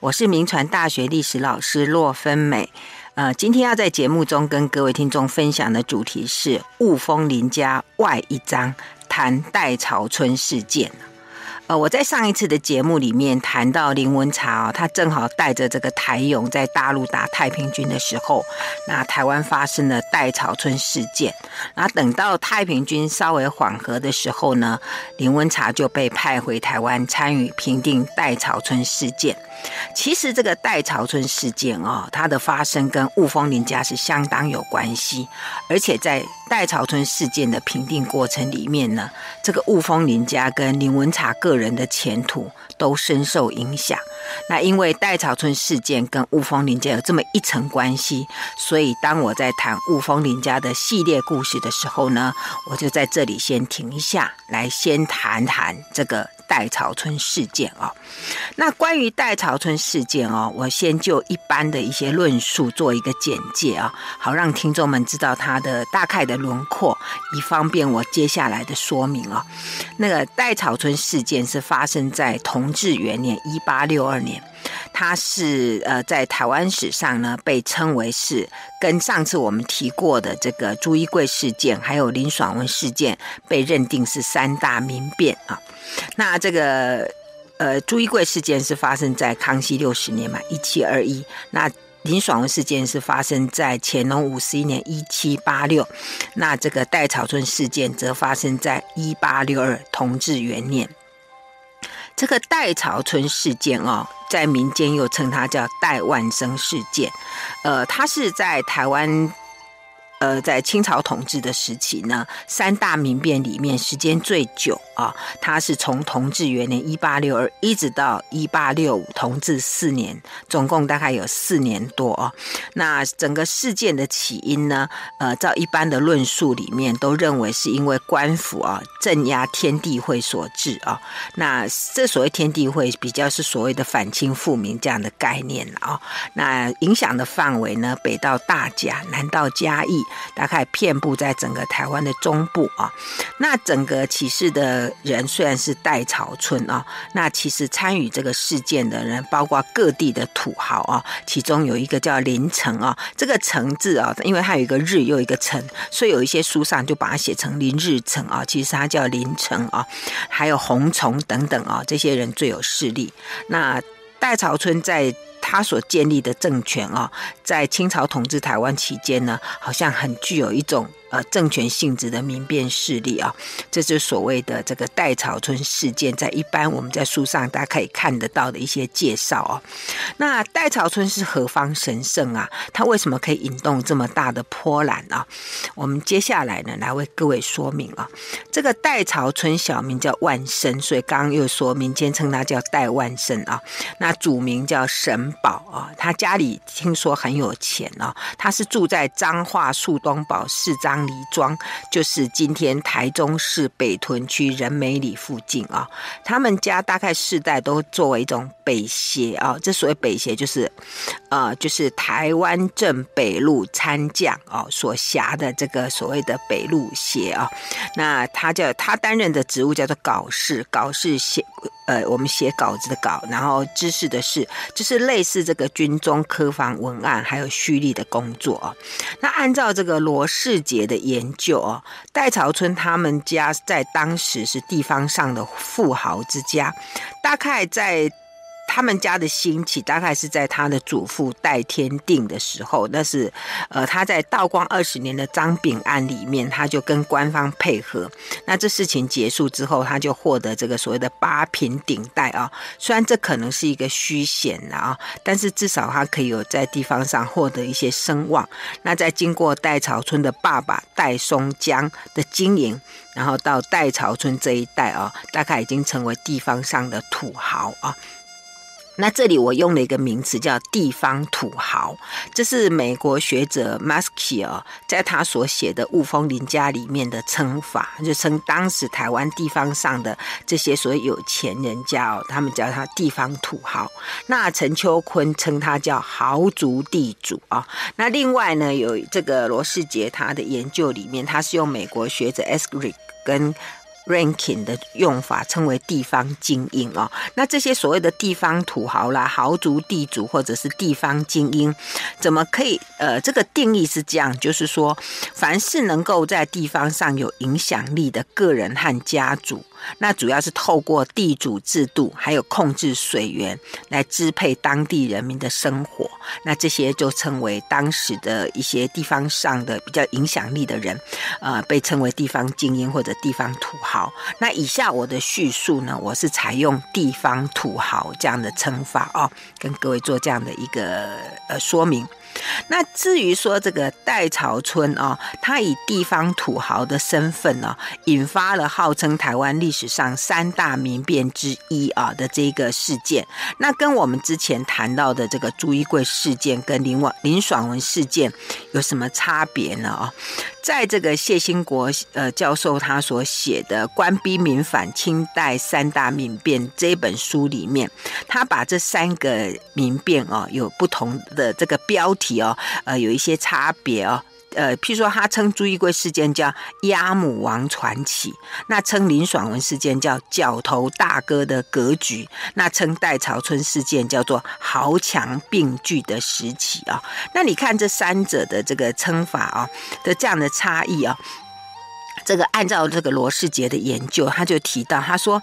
我是铭传大学历史老师骆芬美。呃，今天要在节目中跟各位听众分享的主题是“雾峰林家外一章”，谈戴潮春事件。呃，我在上一次的节目里面谈到林文茶哦，他正好带着这个台勇在大陆打太平军的时候，那台湾发生了戴潮春事件。那等到太平军稍微缓和的时候呢，林文茶就被派回台湾参与平定戴潮春事件。其实这个戴潮春事件哦，它的发生跟雾峰林家是相当有关系，而且在戴潮春事件的评定过程里面呢，这个雾峰林家跟林文茶个人的前途都深受影响。那因为戴潮春事件跟雾峰林家有这么一层关系，所以当我在谈雾峰林家的系列故事的时候呢，我就在这里先停一下，来先谈谈这个。戴潮春事件啊，那关于戴潮春事件哦，我先就一般的一些论述做一个简介啊，好让听众们知道它的大概的轮廓，以方便我接下来的说明啊。那个戴潮春事件是发生在同治元年一八六二年，它是呃在台湾史上呢被称为是跟上次我们提过的这个朱一贵事件还有林爽文事件被认定是三大民变啊。那这个呃，朱一贵事件是发生在康熙六十年嘛，一七二一。那林爽文事件是发生在乾隆五十一年，一七八六。那这个戴潮春事件则发生在一八六二，同治元年。这个戴潮春事件哦，在民间又称它叫戴万生事件。呃，它是在台湾。呃，在清朝统治的时期呢，三大民变里面时间最久啊，它是从同治元年一八六二一直到一八六五，同治四年，总共大概有四年多啊。那整个事件的起因呢，呃，照一般的论述里面都认为是因为官府啊镇压天地会所致啊。那这所谓天地会比较是所谓的反清复明这样的概念啊。那影响的范围呢，北到大甲，南到嘉义。大概遍布在整个台湾的中部啊，那整个起事的人虽然是戴潮春啊，那其实参与这个事件的人包括各地的土豪啊，其中有一个叫林成啊，这个成字啊，因为它有一个日又一个成，所以有一些书上就把它写成林日成啊，其实它叫林成啊，还有洪崇等等啊，这些人最有势力。那戴潮春在。他所建立的政权啊，在清朝统治台湾期间呢，好像很具有一种。呃，政权性质的民变势力啊，这就是所谓的这个戴潮春事件，在一般我们在书上大家可以看得到的一些介绍啊。那戴潮春是何方神圣啊？他为什么可以引动这么大的波澜啊？我们接下来呢，来为各位说明啊。这个戴潮春小名叫万生，所以刚刚又说民间称他叫戴万生啊。那主名叫沈宝啊，他家里听说很有钱啊，他是住在彰化树东堡四张。李庄就是今天台中市北屯区仁美里附近啊，他们家大概世代都作为一种北协啊，这所谓北协就是，呃，就是台湾镇北路参将哦所辖的这个所谓的北路协啊，那他叫他担任的职务叫做搞事，搞事。呃，我们写稿子的稿，然后知识的事，就是类似这个军中科房文案还有蓄力的工作啊。那按照这个罗世杰的研究哦，戴朝春他们家在当时是地方上的富豪之家，大概在。他们家的兴起大概是在他的祖父戴天定的时候，那是，呃，他在道光二十年的张炳案里面，他就跟官方配合。那这事情结束之后，他就获得这个所谓的八品顶戴啊。虽然这可能是一个虚衔啊，但是至少他可以有在地方上获得一些声望。那在经过戴潮春的爸爸戴松江的经营，然后到戴潮春这一代啊，大概已经成为地方上的土豪啊。那这里我用了一个名词叫“地方土豪”，这是美国学者 Muskie 哦，在他所写的《雾峰林家》里面的称法，就称当时台湾地方上的这些所谓有钱人家哦，他们叫他地方土豪。那陈秋坤称他叫豪族地主啊。那另外呢，有这个罗世杰他的研究里面，他是用美国学者 Esrick 跟 ranking 的用法，称为地方精英哦。那这些所谓的地方土豪啦、豪族、地主或者是地方精英，怎么可以？呃，这个定义是这样，就是说，凡是能够在地方上有影响力的个人和家族。那主要是透过地主制度，还有控制水源来支配当地人民的生活。那这些就称为当时的一些地方上的比较影响力的人，呃，被称为地方精英或者地方土豪。那以下我的叙述呢，我是采用地方土豪这样的称法哦，跟各位做这样的一个呃说明。那至于说这个戴潮春啊，他以地方土豪的身份呢，引发了号称台湾历史上三大民变之一啊的这个事件。那跟我们之前谈到的这个朱一贵事件跟林婉林爽文事件有什么差别呢？啊，在这个谢兴国呃教授他所写的《官逼民反：清代三大民变》这本书里面，他把这三个民变哦有不同的这个标题。哦，呃，有一些差别哦，呃，譬如说，他称朱一贵事件叫“押母王传奇”，那称林爽文事件叫“角头大哥的格局”，那称戴潮春事件叫做“豪强并聚的时期”啊。那你看这三者的这个称法啊的这样的差异啊，这个按照这个罗世杰的研究，他就提到，他说。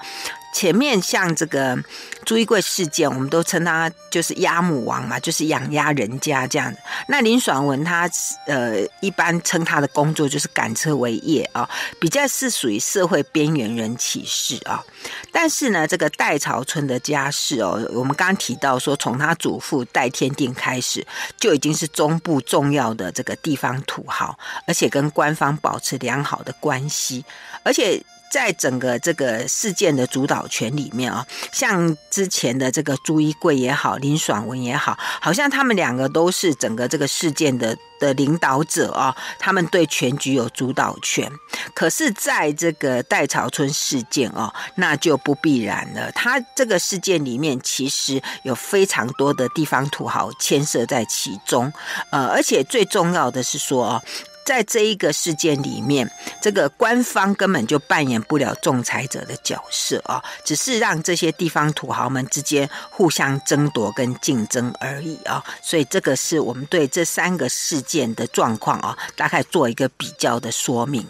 前面像这个朱一贵事件，我们都称他就是鸭母王嘛，就是养鸭人家这样。那林爽文他呃一般称他的工作就是赶车为业啊、比较是属于社会边缘人起事啊、但是呢，这个戴潮春的家世哦，我们刚刚提到说，从他祖父戴天定开始，就已经是中部重要的这个地方土豪，而且跟官方保持良好的关系，而且。在整个这个事件的主导权里面啊，像之前的这个朱一贵也好，林爽文也好，好像他们两个都是整个这个事件的的领导者啊，他们对全局有主导权。可是，在这个戴潮春事件啊，那就不必然了。他这个事件里面，其实有非常多的地方土豪牵涉在其中，呃，而且最重要的是说啊。在这一个事件里面，这个官方根本就扮演不了仲裁者的角色啊，只是让这些地方土豪们之间互相争夺跟竞争而已啊。所以这个是我们对这三个事件的状况啊，大概做一个比较的说明。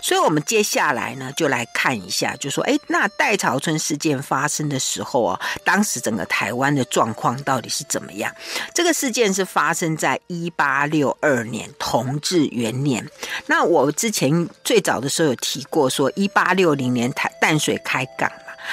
所以，我们接下来呢，就来看一下，就说，哎，那戴潮村事件发生的时候啊，当时整个台湾的状况到底是怎么样？这个事件是发生在一八六二年同治元年。那我之前最早的时候有提过，说一八六零年台淡水开港。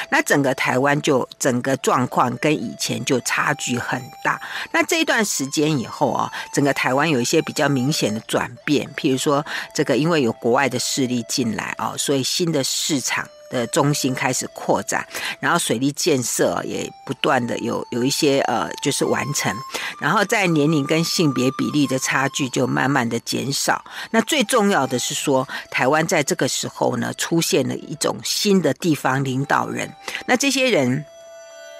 那整个台湾就整个状况跟以前就差距很大。那这一段时间以后啊，整个台湾有一些比较明显的转变，譬如说这个因为有国外的势力进来啊，所以新的市场。的中心开始扩展，然后水利建设也不断的有有一些呃，就是完成，然后在年龄跟性别比例的差距就慢慢的减少。那最重要的是说，台湾在这个时候呢，出现了一种新的地方领导人，那这些人。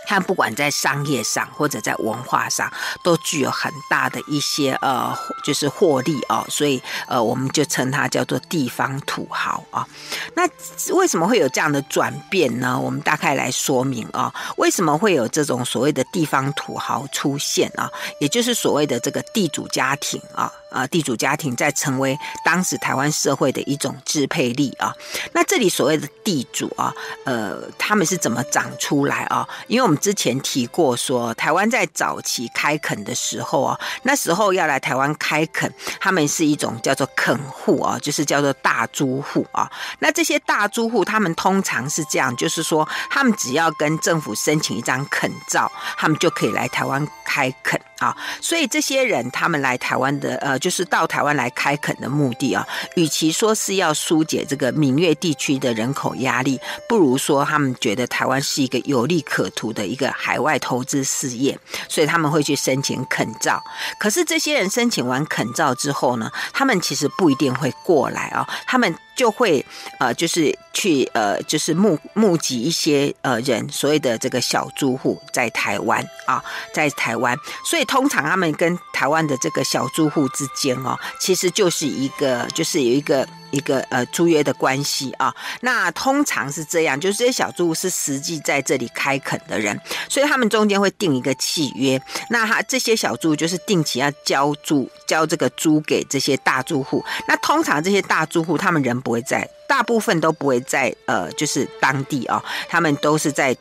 他不管在商业上或者在文化上，都具有很大的一些呃，就是获利哦，所以呃，我们就称他叫做地方土豪啊。那为什么会有这样的转变呢？我们大概来说明啊，为什么会有这种所谓的地方土豪出现啊？也就是所谓的这个地主家庭啊。啊，地主家庭在成为当时台湾社会的一种支配力啊。那这里所谓的地主啊，呃，他们是怎么长出来啊？因为我们之前提过说，台湾在早期开垦的时候啊，那时候要来台湾开垦，他们是一种叫做垦户啊，就是叫做大租户啊。那这些大租户，他们通常是这样，就是说，他们只要跟政府申请一张垦照，他们就可以来台湾开垦。啊，所以这些人他们来台湾的，呃，就是到台湾来开垦的目的啊，与其说是要疏解这个闽粤地区的人口压力，不如说他们觉得台湾是一个有利可图的一个海外投资事业，所以他们会去申请垦照。可是这些人申请完垦照之后呢，他们其实不一定会过来啊，他们。就会呃，就是去呃，就是募募集一些呃人，所谓的这个小租户在台湾啊，在台湾，所以通常他们跟台湾的这个小租户之间哦，其实就是一个，就是有一个一个呃租约的关系啊。那通常是这样，就是这些小租户是实际在这里开垦的人，所以他们中间会订一个契约。那他这些小租户就是定期要交租，交这个租给这些大租户。那通常这些大租户他们人不会在，大部分都不会在呃，就是当地啊，他们都是在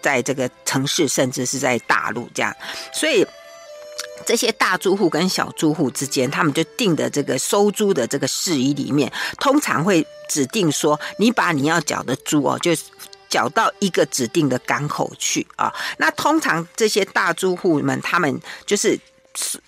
在这个城市，甚至是在大陆这样，所以。这些大租户跟小租户之间，他们就定的这个收租的这个事宜里面，通常会指定说，你把你要缴的租哦，就缴到一个指定的港口去啊。那通常这些大租户们，他们就是。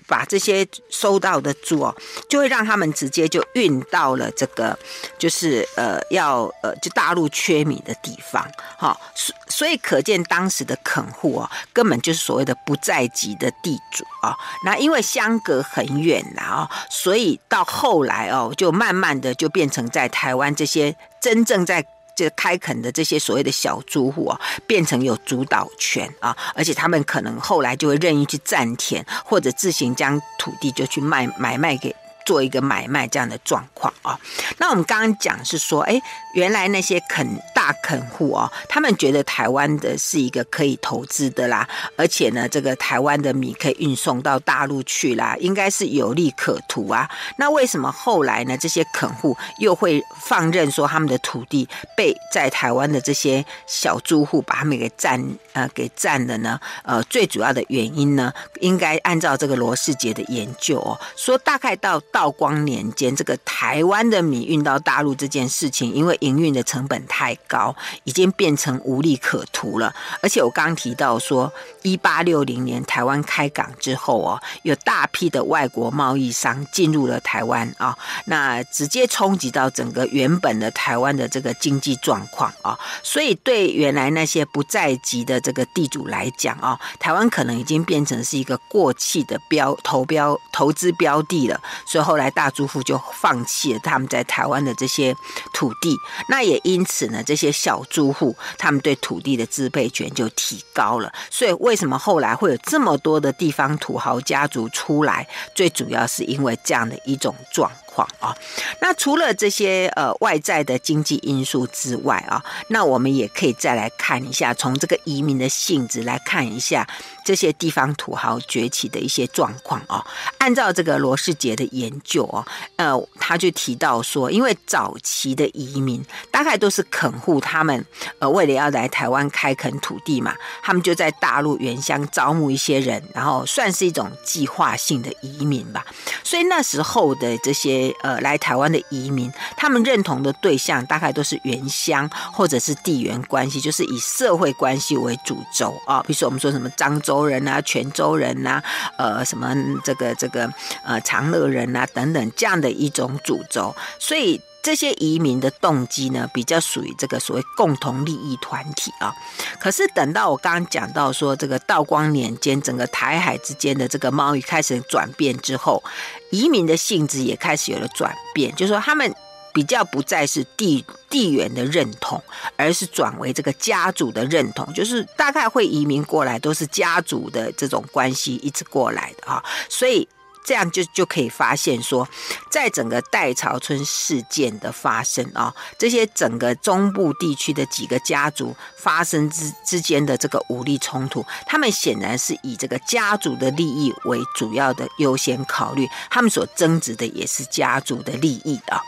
把这些收到的猪哦，就会让他们直接就运到了这个，就是呃要呃就大陆缺米的地方，好，所所以可见当时的垦户哦，根本就是所谓的不在籍的地主啊。那因为相隔很远了啊，所以到后来哦，就慢慢的就变成在台湾这些真正在。这开垦的这些所谓的小租户啊，变成有主导权啊，而且他们可能后来就会任意去占田，或者自行将土地就去卖买卖给。做一个买卖这样的状况啊，那我们刚刚讲是说，哎，原来那些垦大垦户哦，他们觉得台湾的是一个可以投资的啦，而且呢，这个台湾的米可以运送到大陆去啦，应该是有利可图啊。那为什么后来呢，这些垦户又会放任说他们的土地被在台湾的这些小租户把他们给占呃给占了呢？呃，最主要的原因呢，应该按照这个罗世杰的研究哦，说大概到。道光年间，这个台湾的米运到大陆这件事情，因为营运的成本太高，已经变成无利可图了。而且我刚刚提到说，一八六零年台湾开港之后哦，有大批的外国贸易商进入了台湾啊，那直接冲击到整个原本的台湾的这个经济状况啊。所以对原来那些不在籍的这个地主来讲啊，台湾可能已经变成是一个过气的标投标投资标的了。所以。后来大租户就放弃了他们在台湾的这些土地，那也因此呢，这些小租户他们对土地的支配权就提高了。所以为什么后来会有这么多的地方土豪家族出来？最主要是因为这样的一种状况啊。那除了这些呃外在的经济因素之外啊，那我们也可以再来看一下，从这个移民的性质来看一下。这些地方土豪崛起的一些状况啊，按照这个罗世杰的研究哦，呃，他就提到说，因为早期的移民大概都是垦户，他们呃为了要来台湾开垦土地嘛，他们就在大陆原乡招募一些人，然后算是一种计划性的移民吧。所以那时候的这些呃来台湾的移民，他们认同的对象大概都是原乡或者是地缘关系，就是以社会关系为主轴啊。比如说我们说什么漳州。州人啊，泉州人呐、啊，呃，什么这个这个呃长乐人呐、啊，等等这样的一种主轴，所以这些移民的动机呢，比较属于这个所谓共同利益团体啊。可是等到我刚刚讲到说，这个道光年间，整个台海之间的这个贸易开始转变之后，移民的性质也开始有了转变，就是说他们。比较不再是地地缘的认同，而是转为这个家族的认同，就是大概会移民过来都是家族的这种关系一直过来的啊，所以这样就就可以发现说，在整个代潮村事件的发生啊，这些整个中部地区的几个家族发生之之间的这个武力冲突，他们显然是以这个家族的利益为主要的优先考虑，他们所争执的也是家族的利益啊。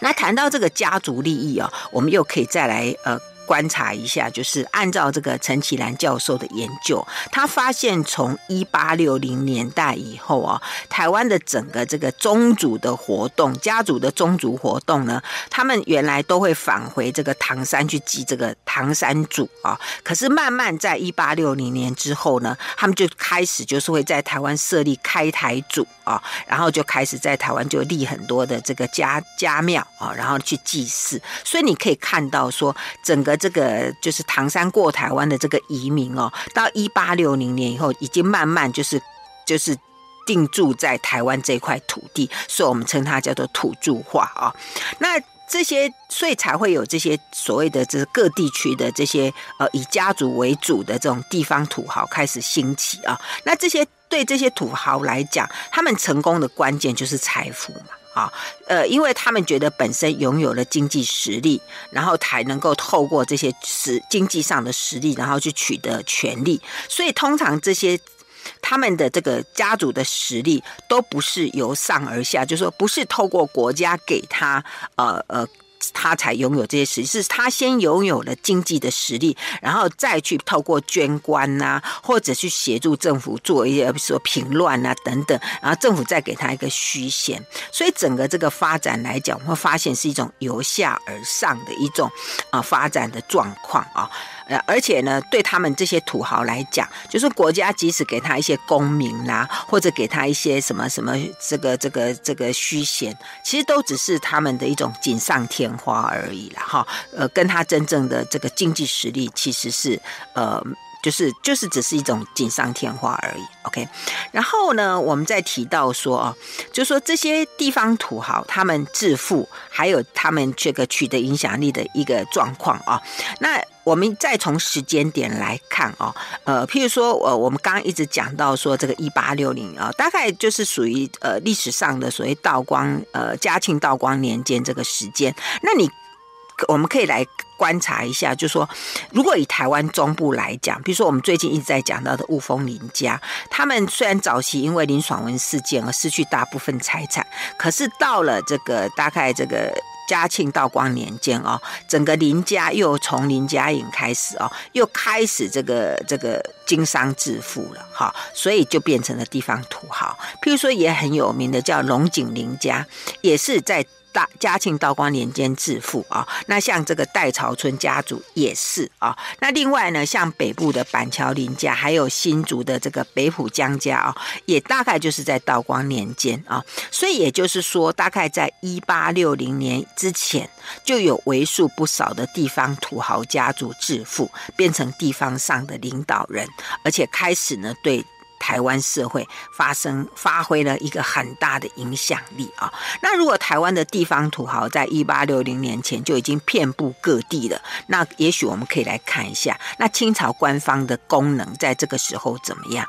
那谈到这个家族利益啊，我们又可以再来呃。观察一下，就是按照这个陈启兰教授的研究，他发现从一八六零年代以后啊，台湾的整个这个宗族的活动，家族的宗族活动呢，他们原来都会返回这个唐山去祭这个唐山祖啊，可是慢慢在一八六零年之后呢，他们就开始就是会在台湾设立开台祖啊，然后就开始在台湾就立很多的这个家家庙啊，然后去祭祀，所以你可以看到说整个。这个就是唐山过台湾的这个移民哦，到一八六零年以后，已经慢慢就是就是定住在台湾这块土地，所以我们称它叫做土著化啊。那这些，所以才会有这些所谓的，就是各地区的这些呃以家族为主的这种地方土豪开始兴起啊。那这些对这些土豪来讲，他们成功的关键就是财富嘛。啊，呃，因为他们觉得本身拥有了经济实力，然后才能够透过这些实经济上的实力，然后去取得权利。所以通常这些他们的这个家族的实力都不是由上而下，就是说不是透过国家给他，呃呃。他才拥有这些实力，是他先拥有了经济的实力，然后再去透过捐官呐、或者去协助政府做一些，比如说平乱啊等等，然后政府再给他一个虚衔。所以整个这个发展来讲，我会发现是一种由下而上的一种啊发展的状况啊。呃，而且呢，对他们这些土豪来讲，就是国家即使给他一些功名啦，或者给他一些什么什么这个这个这个虚衔，其实都只是他们的一种锦上添花而已啦。哈。呃，跟他真正的这个经济实力其实是呃。就是就是只是一种锦上添花而已，OK。然后呢，我们再提到说啊，就说这些地方土豪他们致富，还有他们这个取得影响力的一个状况啊。那我们再从时间点来看啊，呃，譬如说，呃，我们刚刚一直讲到说这个一八六零啊，大概就是属于呃历史上的所谓道光呃嘉庆道光年间这个时间。那你我们可以来。观察一下，就说如果以台湾中部来讲，比如说我们最近一直在讲到的雾峰林家，他们虽然早期因为林爽文事件而失去大部分财产，可是到了这个大概这个嘉庆道光年间哦，整个林家又从林家颖开始哦，又开始这个这个经商致富了哈，所以就变成了地方土豪。譬如说也很有名的叫龙井林家，也是在。大嘉庆道光年间致富啊，那像这个戴潮春家族也是啊。那另外呢，像北部的板桥林家，还有新竹的这个北埔江家啊，也大概就是在道光年间啊。所以也就是说，大概在一八六零年之前，就有为数不少的地方土豪家族致富，变成地方上的领导人，而且开始呢对。台湾社会发生发挥了一个很大的影响力啊！那如果台湾的地方土豪在一八六零年前就已经遍布各地了，那也许我们可以来看一下，那清朝官方的功能在这个时候怎么样？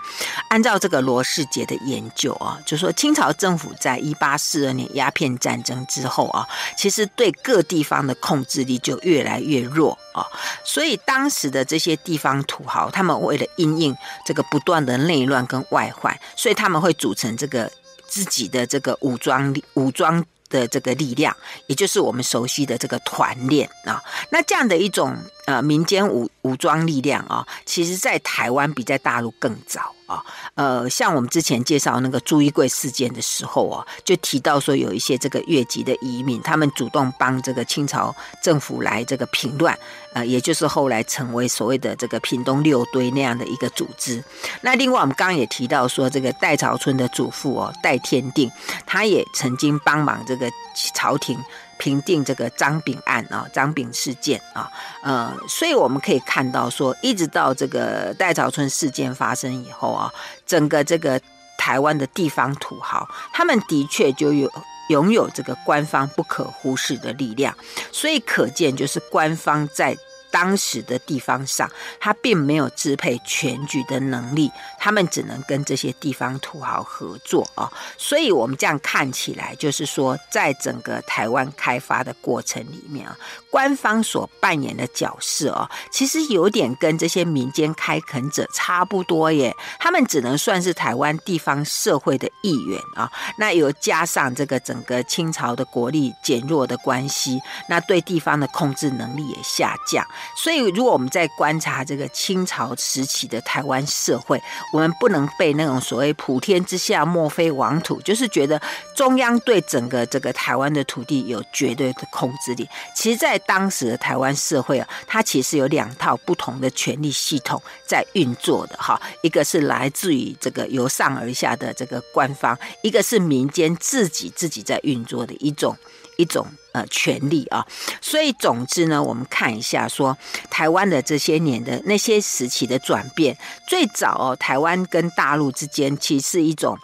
按照这个罗世杰的研究啊，就说清朝政府在一八四二年鸦片战争之后啊，其实对各地方的控制力就越来越弱啊，所以当时的这些地方土豪，他们为了因应这个不断的内乱。跟外患，所以他们会组成这个自己的这个武装力、武装的这个力量，也就是我们熟悉的这个团练啊。那这样的一种呃民间武武装力量啊，其实在台湾比在大陆更早。啊，呃，像我们之前介绍那个朱一贵事件的时候啊，就提到说有一些这个越籍的移民，他们主动帮这个清朝政府来这个平乱，呃，也就是后来成为所谓的这个屏东六堆那样的一个组织。那另外我们刚刚也提到说，这个戴朝春的祖父哦，戴天定，他也曾经帮忙这个朝廷。平定这个张炳案啊，张炳事件啊，呃，所以我们可以看到说，一直到这个戴潮春事件发生以后啊，整个这个台湾的地方土豪，他们的确就有拥有这个官方不可忽视的力量，所以可见就是官方在。当时的地方上，他并没有支配全局的能力，他们只能跟这些地方土豪合作啊。所以，我们这样看起来，就是说，在整个台湾开发的过程里面啊，官方所扮演的角色啊，其实有点跟这些民间开垦者差不多耶。他们只能算是台湾地方社会的一员啊。那又加上这个整个清朝的国力减弱的关系，那对地方的控制能力也下降。所以，如果我们在观察这个清朝时期的台湾社会，我们不能被那种所谓“普天之下莫非王土”，就是觉得中央对整个这个台湾的土地有绝对的控制力。其实，在当时的台湾社会啊，它其实有两套不同的权力系统在运作的哈，一个是来自于这个由上而下的这个官方，一个是民间自己自己在运作的一种。一种呃权利啊，所以总之呢，我们看一下说台湾的这些年的那些时期的转变，最早哦，台湾跟大陆之间其实是一种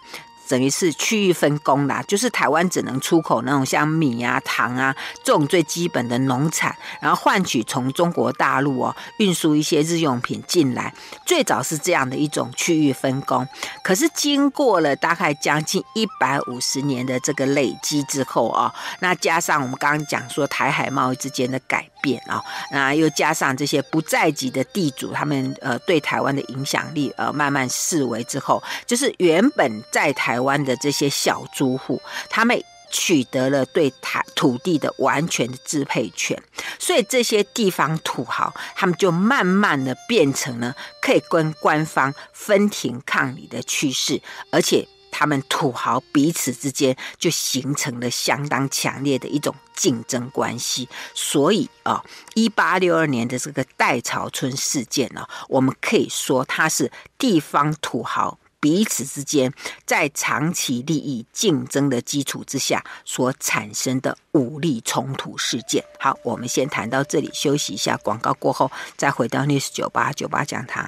等于是区域分工啦，就是台湾只能出口那种像米啊、糖啊这种最基本的农产，然后换取从中国大陆哦运输一些日用品进来。最早是这样的一种区域分工，可是经过了大概将近一百五十年的这个累积之后啊，那加上我们刚刚讲说台海贸易之间的改变啊，那又加上这些不在籍的地主，他们呃对台湾的影响力呃慢慢式微之后，就是原本在台台湾的这些小租户，他们取得了对台土地的完全的支配权，所以这些地方土豪，他们就慢慢的变成了可以跟官方分庭抗礼的趋势，而且他们土豪彼此之间就形成了相当强烈的一种竞争关系。所以啊，一八六二年的这个代草村事件呢，我们可以说它是地方土豪。彼此之间在长期利益竞争的基础之下所产生的武力冲突事件。好，我们先谈到这里，休息一下，广告过后再回到 News 九八九八讲堂。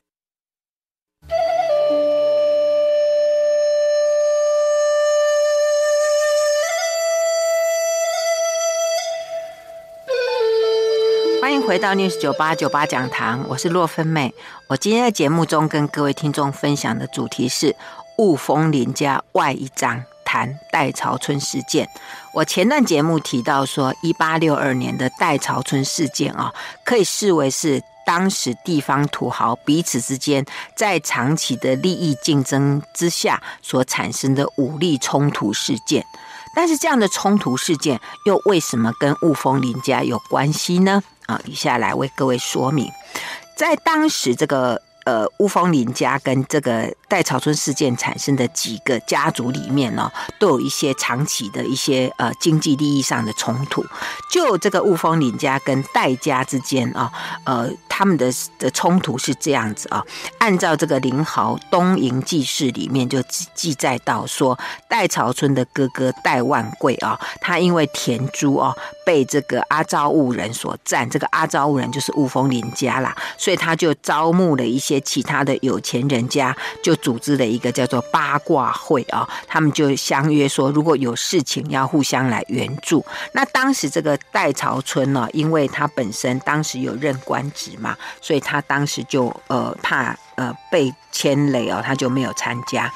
欢迎回到 News 九八九八讲堂，我是洛芬妹。我今天在节目中跟各位听众分享的主题是雾峰林家外一张谈代潮村事件。我前段节目提到说，一八六二年的代潮村事件啊，可以视为是当时地方土豪彼此之间在长期的利益竞争之下所产生的武力冲突事件。但是这样的冲突事件又为什么跟雾峰林家有关系呢？啊，以下来为各位说明，在当时这个呃乌峰林家跟这个戴潮村事件产生的几个家族里面呢，都有一些长期的一些呃经济利益上的冲突。就这个乌峰林家跟戴家之间啊，呃，他们的的冲突是这样子啊，按照这个林豪《东瀛纪事》里面就记载到说，代朝春的哥哥代万贵啊，他因为田租啊。被这个阿昭务人所占，这个阿昭务人就是雾峰林家啦，所以他就招募了一些其他的有钱人家，就组织了一个叫做八卦会啊，他们就相约说，如果有事情要互相来援助。那当时这个代朝春呢，因为他本身当时有任官职，嘛所以他当时就呃怕。呃，被牵累哦，他就没有参加。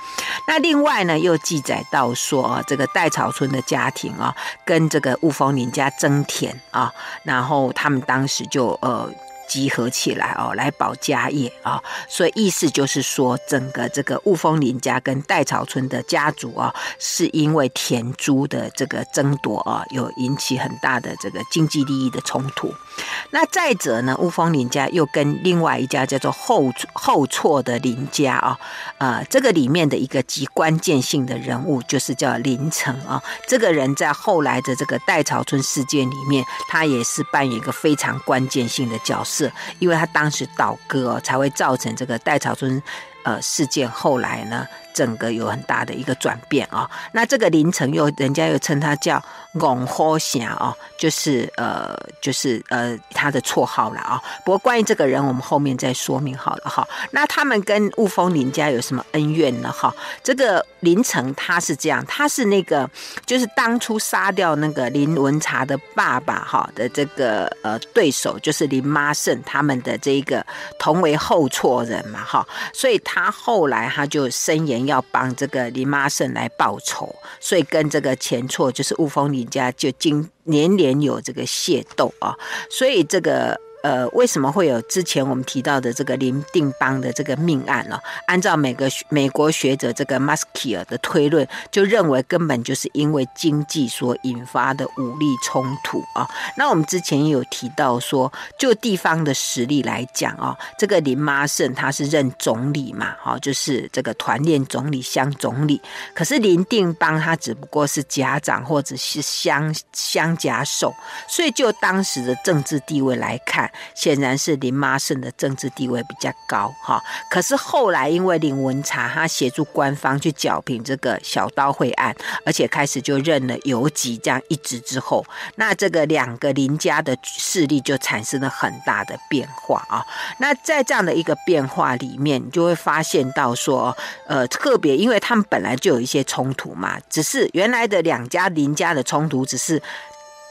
那另外呢，又记载到说啊，这个代草村的家庭啊，跟这个雾峰林家争田啊，然后他们当时就呃。集合起来哦，来保家业啊，所以意思就是说，整个这个雾峰林家跟代草村的家族啊，是因为田租的这个争夺啊，有引起很大的这个经济利益的冲突。那再者呢，乌峰林家又跟另外一家叫做后后厝的林家啊，呃，这个里面的一个极关键性的人物就是叫林成啊，这个人在后来的这个代潮村事件里面，他也是扮演一个非常关键性的角色。因为他当时倒戈哦，才会造成这个代潮村呃事件。后来呢，整个有很大的一个转变啊。那这个林成又，人家又称他叫龚火侠哦，就是呃，就是呃他的绰号了啊。不过关于这个人，我们后面再说明好了哈。那他们跟雾峰林家有什么恩怨呢？哈，这个林成他是这样，他是那个就是当初杀掉那个林文茶的爸爸哈的这个呃对手，就是林妈胜他们的这一个同为后厝人嘛哈，所以他后来他就声言要帮这个林妈胜来报仇，所以跟这个钱厝就是雾峰林家就经年年有这个械斗啊，所以这个。呃，为什么会有之前我们提到的这个林定邦的这个命案呢？按照每个美国学者这个 m u s k i e r 的推论，就认为根本就是因为经济所引发的武力冲突啊。那我们之前也有提到说，就地方的实力来讲啊，这个林妈胜他是任总理嘛，哈，就是这个团练总理、乡总理。可是林定邦他只不过是甲长或者是乡乡甲首，所以就当时的政治地位来看。显然是林妈胜的政治地位比较高哈。可是后来因为林文茶他协助官方去剿平这个小刀会案，而且开始就任了游击这样一职之后，那这个两个林家的势力就产生了很大的变化啊。那在这样的一个变化里面，你就会发现到说，呃，特别因为他们本来就有一些冲突嘛，只是原来的两家林家的冲突只是。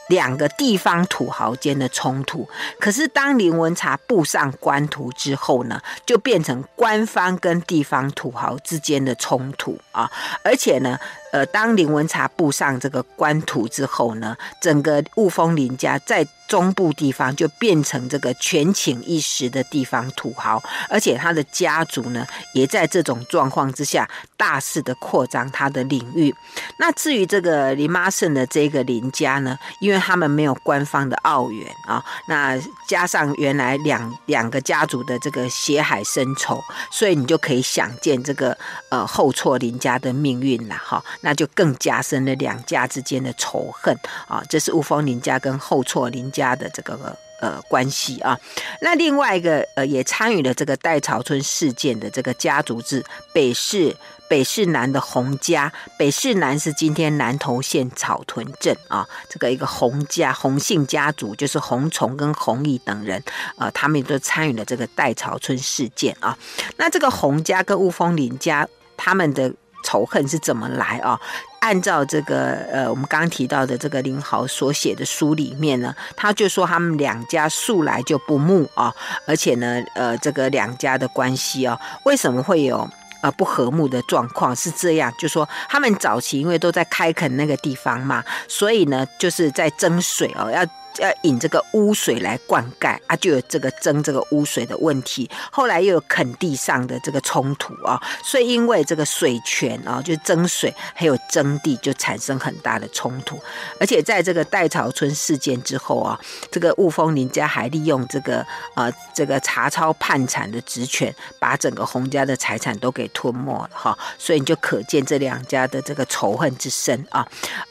两个地方土豪间的冲突，可是当林文茶步上官途之后呢，就变成官方跟地方土豪之间的冲突啊，而且呢。呃，当林文茶步上这个官途之后呢，整个雾峰林家在中部地方就变成这个权倾一时的地方土豪，而且他的家族呢，也在这种状况之下大肆的扩张他的领域。那至于这个林妈胜的这个林家呢，因为他们没有官方的奥援啊，那加上原来两两个家族的这个血海深仇，所以你就可以想见这个呃后错林家的命运了哈。那就更加深了两家之间的仇恨啊！这是雾峰林家跟后错林家家的这个呃关系啊。那另外一个呃也参与了这个代草村事件的这个家族是北市北市南的洪家，北市南是今天南投县草屯镇啊。这个一个洪家洪姓家族就是洪崇跟洪义等人啊，他们都参与了这个代草村事件啊。那这个洪家跟雾峰林家他们的。仇恨是怎么来啊？按照这个呃，我们刚刚提到的这个林豪所写的书里面呢，他就说他们两家素来就不睦啊，而且呢，呃，这个两家的关系哦，为什么会有呃不和睦的状况？是这样，就说他们早期因为都在开垦那个地方嘛，所以呢，就是在争水哦，要。要引这个污水来灌溉啊，就有这个争这个污水的问题。后来又有垦地上的这个冲突啊，所以因为这个水权啊，就争水还有争地，就产生很大的冲突。而且在这个代草村事件之后啊，这个雾峰林家还利用这个呃这个查抄叛产的职权，把整个洪家的财产都给吞没了哈。所以你就可见这两家的这个仇恨之深啊。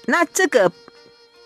那这个。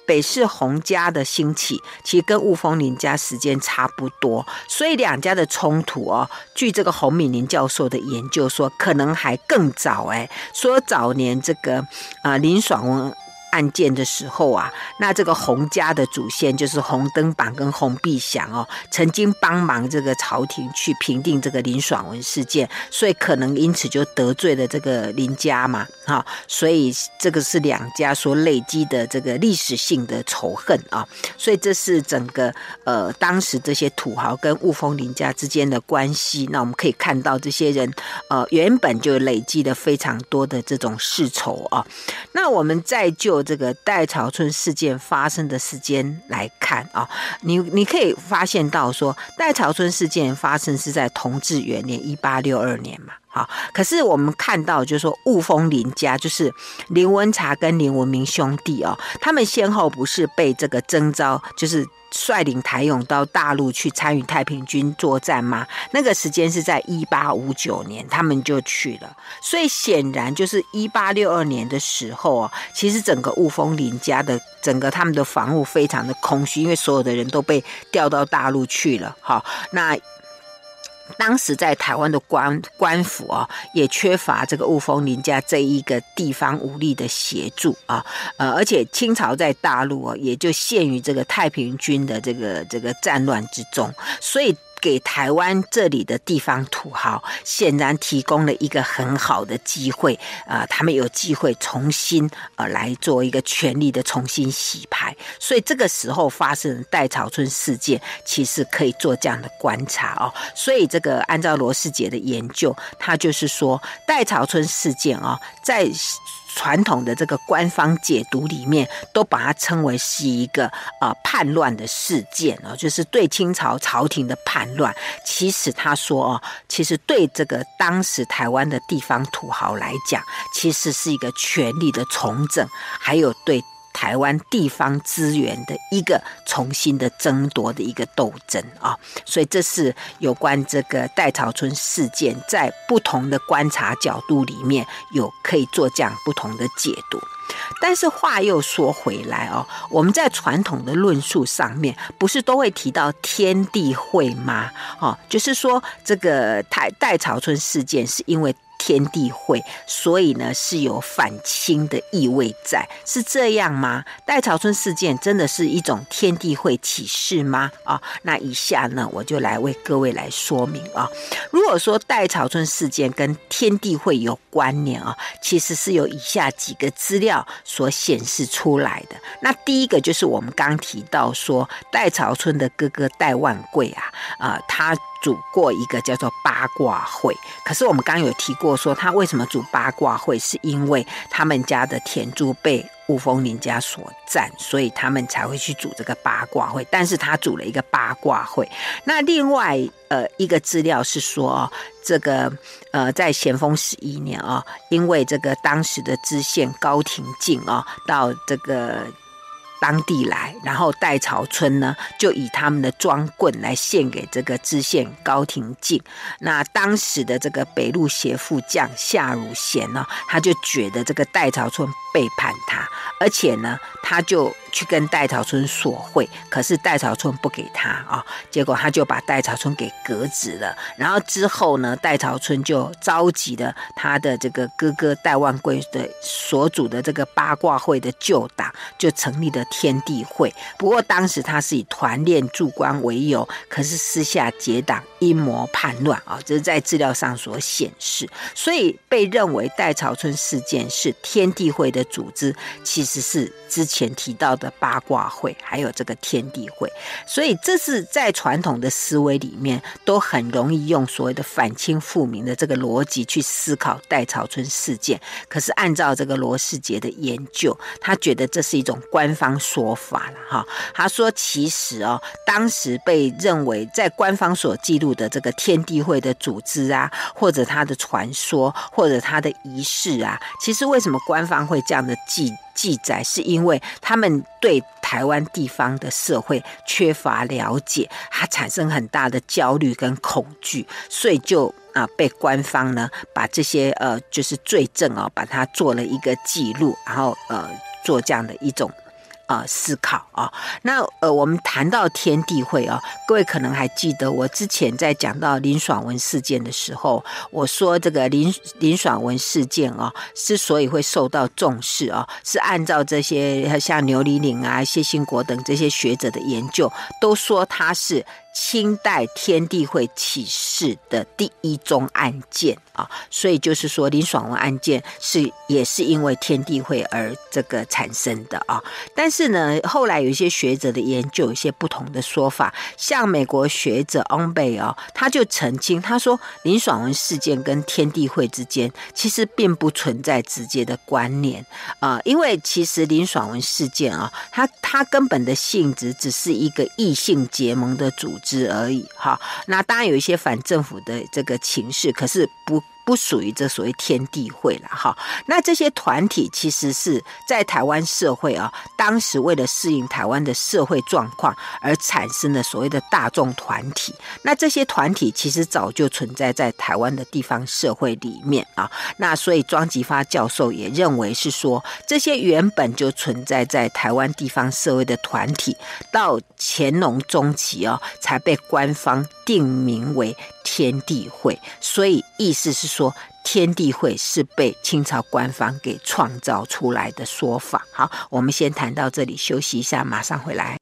北市洪家的兴起，其实跟雾峰林家时间差不多，所以两家的冲突哦，据这个洪敏林教授的研究说，可能还更早哎，说早年这个啊林爽文。案件的时候啊，那这个洪家的祖先就是洪登榜跟洪必祥哦，曾经帮忙这个朝廷去平定这个林爽文事件，所以可能因此就得罪了这个林家嘛，哈，所以这个是两家所累积的这个历史性的仇恨啊，所以这是整个呃当时这些土豪跟雾峰林家之间的关系。那我们可以看到这些人呃原本就累积了非常多的这种世仇啊，那我们再就。这个戴草村事件发生的时间来看啊，你你可以发现到说，戴草村事件发生是在同治元年一八六二年嘛，好，可是我们看到就是说雾峰林家就是林文茶跟林文明兄弟哦，他们先后不是被这个征召就是。率领台勇到大陆去参与太平军作战吗？那个时间是在一八五九年，他们就去了。所以显然就是一八六二年的时候啊，其实整个雾峰林家的整个他们的防务非常的空虚，因为所有的人都被调到大陆去了。好，那。当时在台湾的官官府啊，也缺乏这个雾峰林家这一个地方武力的协助啊，呃，而且清朝在大陆啊，也就陷于这个太平军的这个这个战乱之中，所以。给台湾这里的地方土豪显然提供了一个很好的机会啊、他们有机会重新呃来做一个权力的重新洗牌，所以这个时候发生的代草村事件，其实可以做这样的观察哦。所以这个按照罗世杰的研究，他就是说代草村事件啊、哦，在。传统的这个官方解读里面，都把它称为是一个呃叛乱的事件哦，就是对清朝朝廷的叛乱。其实他说哦，其实对这个当时台湾的地方土豪来讲，其实是一个权力的重整，还有对。台湾地方资源的一个重新的争夺的一个斗争啊，所以这是有关这个代草村事件，在不同的观察角度里面有可以做这样不同的解读。但是话又说回来哦，我们在传统的论述上面，不是都会提到天地会吗？哦，就是说这个台代潮村事件是因为。天地会，所以呢是有反清的意味在，是这样吗？戴潮春事件真的是一种天地会启示吗？啊、那以下呢我就来为各位来说明啊、如果说戴潮春事件跟天地会有关联啊、其实是有以下几个资料所显示出来的。那第一个就是我们刚提到说，戴潮春的哥哥戴万贵啊，啊、他。组过一个叫做八卦会，可是我们刚有提过，说他为什么组八卦会，是因为他们家的田猪被雾峰林家所占，所以他们才会去组这个八卦会。但是他组了一个八卦会。那另外呃一个资料是说，这个呃在咸丰十一年啊，因为这个当时的知县高廷敬啊，到这个。当地来，然后代朝村呢，就以他们的装棍来献给这个知县高廷敬。那当时的这个北路协副将夏汝贤呢，他就觉得这个代朝村背叛他，而且呢，他就去跟戴朝春索贿，可是戴朝春不给他啊，结果他就把戴朝春给革职了。然后之后呢，戴朝春就召集了他的这个哥哥戴万贵的所组的这个八卦会的旧党，就成立了。天地会，不过当时他是以团练驻官为由，可是私下结党阴谋叛乱啊，这是在资料上所显示，所以被认为戴朝春事件是天地会的组织，其实是之前提到的八卦会，还有这个天地会，所以这是在传统的思维里面都很容易用所谓的反清复明的这个逻辑去思考戴潮村事件，可是按照这个罗世杰的研究，他觉得这是一种官方。说法了哈，他说其实哦，当时被认为在官方所记录的这个天地会的组织啊，或者他的传说，或者他的仪式啊，其实为什么官方会这样的记记载，是因为他们对台湾地方的社会缺乏了解，他产生很大的焦虑跟恐惧，所以就啊被官方呢把这些呃就是罪证啊，把它做了一个记录，然后呃做这样的一种。啊，思考啊，那呃，我们谈到天地会啊，各位可能还记得我之前在讲到林爽文事件的时候，我说这个林林爽文事件啊，之所以会受到重视啊，是按照这些像牛李岭啊、谢兴国等这些学者的研究，都说他是。清代天地会起事的第一宗案件啊，所以就是说林爽文案件是也是因为天地会而这个产生的啊。但是呢，后来有一些学者的研究有一些不同的说法，像美国学者翁贝哦，他就澄清，他说林爽文事件跟天地会之间其实并不存在直接的关联啊，因为其实林爽文事件啊，它它根本的性质只是一个异性结盟的组织织。而已，哈，那当然有一些反政府的这个情势，可是不。不属于这所谓天地会了哈，那这些团体其实是在台湾社会啊，当时为了适应台湾的社会状况而产生的所谓的大众团体。那这些团体其实早就存在在台湾的地方社会里面啊。那所以庄吉发教授也认为是说，这些原本就存在在台湾地方社会的团体，到乾隆中期啊，才被官方定名为天地会。所以意思是。说天地会是被清朝官方给创造出来的说法。好，我们先谈到这里，休息一下，马上回来。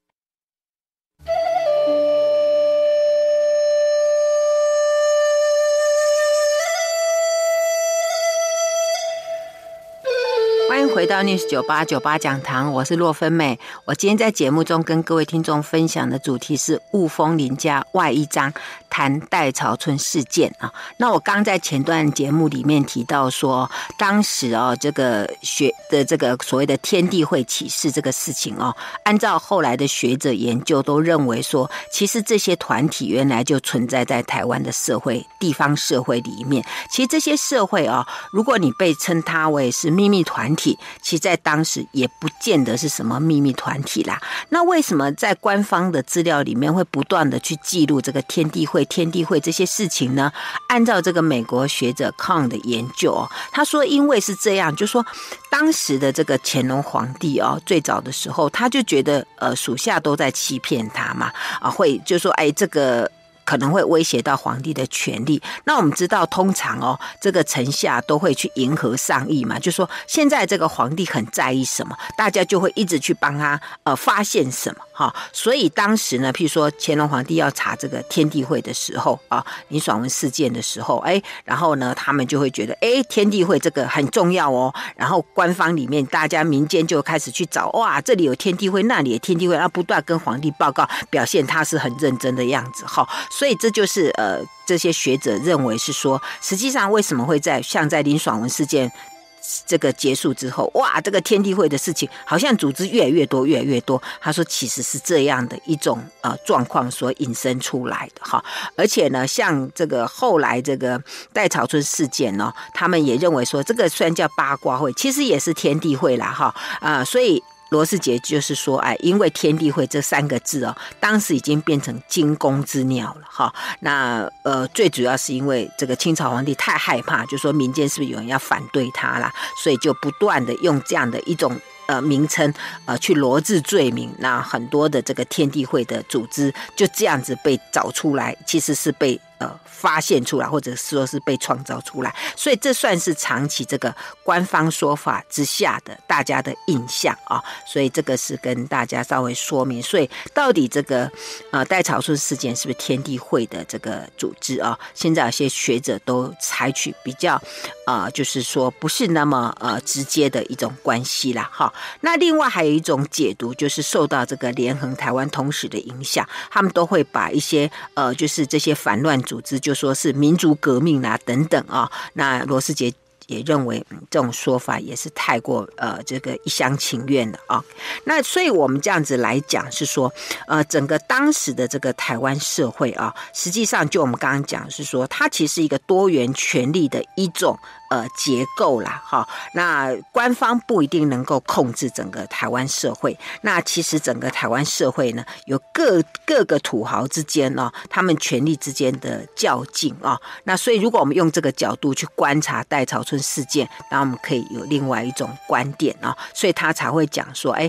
到 News 九八九八讲堂，我是洛芬美。我今天在节目中跟各位听众分享的主题是雾峰林家外一章，谈代潮村事件啊。那我刚在前段节目里面提到说，当时哦，这个学的这个所谓的天地会起事这个事情哦，按照后来的学者研究都认为说，其实这些团体原来就存在在台湾的社会地方社会里面。其实这些社会啊，如果你被称它为是秘密团体。其实在当时也不见得是什么秘密团体啦。那为什么在官方的资料里面会不断的去记录这个天地会、天地会这些事情呢？按照这个美国学者康的研究，他说因为是这样，就说当时的这个乾隆皇帝哦，最早的时候他就觉得呃属下都在欺骗他嘛啊，会就说哎这个。可能会威胁到皇帝的权力。那我们知道，通常哦，这个臣下都会去迎合上意嘛，就说现在这个皇帝很在意什么，大家就会一直去帮他呃发现什么哈。所以当时呢，譬如说乾隆皇帝要查这个天地会的时候啊，林爽文事件的时候，哎，然后呢，他们就会觉得哎，天地会这个很重要哦。然后官方里面大家民间就开始去找，哇，这里有天地会，那里有天地会，然后不断跟皇帝报告，表现他是很认真的样子哈。所以这就是呃，这些学者认为是说，实际上为什么会在像在林爽文事件这个结束之后，哇，这个天地会的事情好像组织越来越多，越来越多。他说，其实是这样的一种呃状况所引申出来的哈。而且呢，像这个后来这个戴潮春事件呢，他们也认为说，这个虽然叫八卦会，其实也是天地会啦哈啊，所以。罗士杰就是说，哎，因为天地会这三个字哦，当时已经变成惊弓之鸟了哈。那呃，最主要是因为这个清朝皇帝太害怕，就说民间是不是有人要反对他啦，所以就不断的用这样的一种呃名称呃去罗织罪名。那很多的这个天地会的组织就这样子被找出来，其实是被。发现出来，或者说是被创造出来，所以这算是长期这个官方说法之下的大家的印象啊。所以这个是跟大家稍微说明。所以到底这个呃戴潮春事件是不是天地会的这个组织啊？现在有些学者都采取比较呃，就是说不是那么呃直接的一种关系啦。哈，那另外还有一种解读，就是受到这个连横台湾通史的影响，他们都会把一些呃，就是这些反乱。组织就就说是民族革命啊等等啊，那罗斯杰也认为这种说法也是太过呃这个一厢情愿的啊。那所以我们这样子来讲是说，呃，整个当时的这个台湾社会啊，实际上就我们刚刚讲是说，它其实一个多元权力的一种。呃，结构啦，哈，那官方不一定能够控制整个台湾社会。那其实整个台湾社会呢，有各各个土豪之间呢，他们权力之间的较劲啊。那所以，如果我们用这个角度去观察戴潮春事件，那我们可以有另外一种观点啊。所以他才会讲说，哎。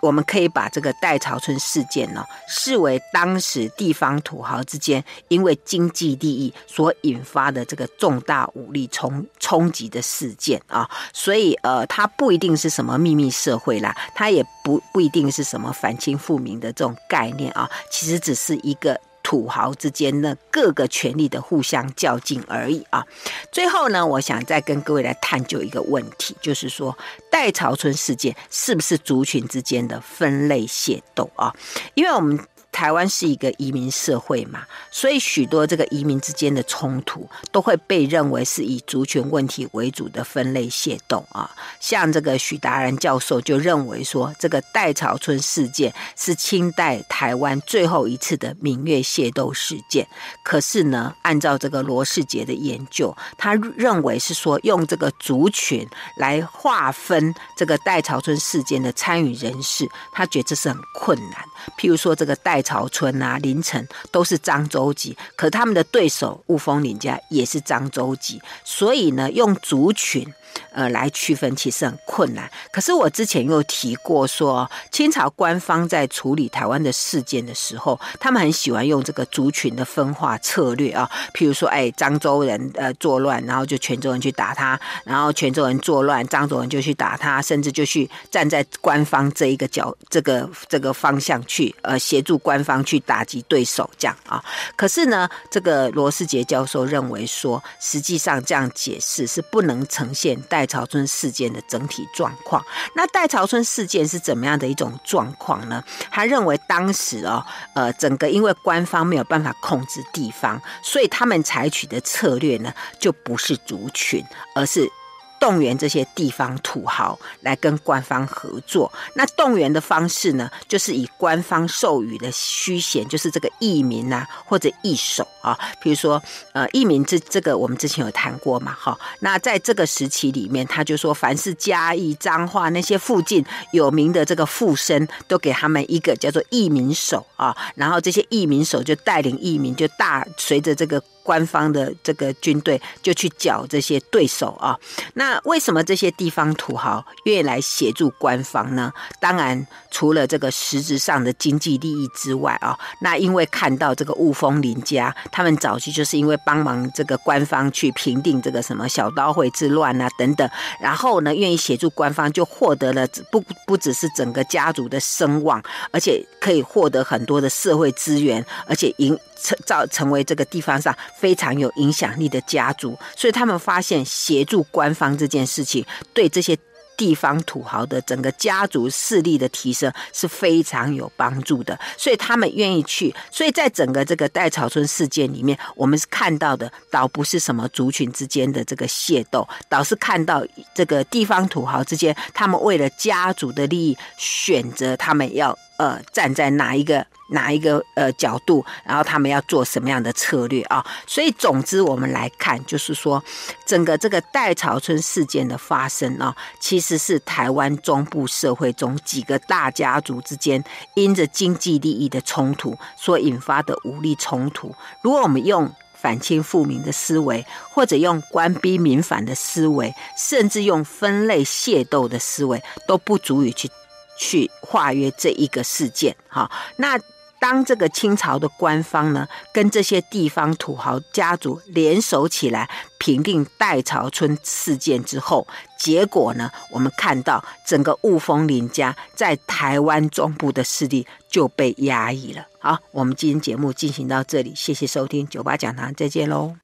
我们可以把这个代潮村事件呢，视为当时地方土豪之间因为经济利益所引发的这个重大武力冲冲击的事件啊，所以呃，它不一定是什么秘密社会啦，它也不不一定是什么反清复明的这种概念啊，其实只是一个。土豪之间的各个权力的互相较劲而已啊！最后呢，我想再跟各位来探究一个问题，就是说戴潮村事件是不是族群之间的分类械斗啊？因为我们。台湾是一个移民社会嘛，所以许多这个移民之间的冲突都会被认为是以族群问题为主的分类械斗啊。像这个许达然教授就认为说，这个戴潮春事件是清代台湾最后一次的闽粤械斗事件。可是呢，按照这个罗世杰的研究，他认为是说用这个族群来划分这个戴潮春事件的参与人士，他觉得这是很困难。譬如说这个戴潮春啊，林晨都是漳州籍，可他们的对手雾峰林家也是漳州籍，所以呢，用族群。呃，来区分其实很困难。可是我之前又提过说，清朝官方在处理台湾的事件的时候，他们很喜欢用这个族群的分化策略啊。譬如说，哎，漳州人呃作乱，然后就泉州人去打他；然后泉州人作乱，漳州人就去打他，甚至就去站在官方这一个角、这个这个方向去呃协助官方去打击对手这样啊。可是呢，这个罗世杰教授认为说，实际上这样解释是不能呈现。戴潮春事件的整体状况，那戴潮春事件是怎么样的一种状况呢？他认为当时哦，呃，整个因为官方没有办法控制地方，所以他们采取的策略呢，就不是族群，而是动员这些地方土豪来跟官方合作。那动员的方式呢，就是以官方授予的虚衔，就是这个义民啊，或者义守啊。比如说，呃，义民这这个我们之前有谈过嘛，哈。那在这个时期里面，他就说，凡是嘉义、彰化那些附近有名的这个富绅，都给他们一个叫做义民守啊。然后这些义民守就带领义民，就大随着这个。官方的这个军队就去剿这些对手啊，那为什么这些地方土豪愿意来协助官方呢？当然，除了这个实质上的经济利益之外啊，那因为看到这个雾峰林家，他们早期就是因为帮忙这个官方去平定这个什么小刀会之乱啊等等，然后呢，愿意协助官方，就获得了不不只是整个家族的声望，而且可以获得很多的社会资源，而且营成造成为这个地方上。非常有影响力的家族，所以他们发现协助官方这件事情，对这些地方土豪的整个家族势力的提升是非常有帮助的，所以他们愿意去。所以在整个这个代草村事件里面，我们是看到的，倒不是什么族群之间的这个械斗，倒是看到这个地方土豪之间，他们为了家族的利益，选择他们要呃站在哪一个。哪一个呃角度，然后他们要做什么样的策略啊？所以总之我们来看，就是说整个这个代草村事件的发生啊，其实是台湾中部社会中几个大家族之间因着经济利益的冲突所引发的武力冲突。如果我们用反清复明的思维，或者用官逼民反的思维，甚至用分类械斗的思维，都不足以去去化约这一个事件。哈，那。当这个清朝的官方呢，跟这些地方土豪家族联手起来平定代潮村事件之后，结果呢，我们看到整个雾峰林家在台湾中部的势力就被压抑了。好，我们今天节目进行到这里，谢谢收听九八讲堂，再见喽。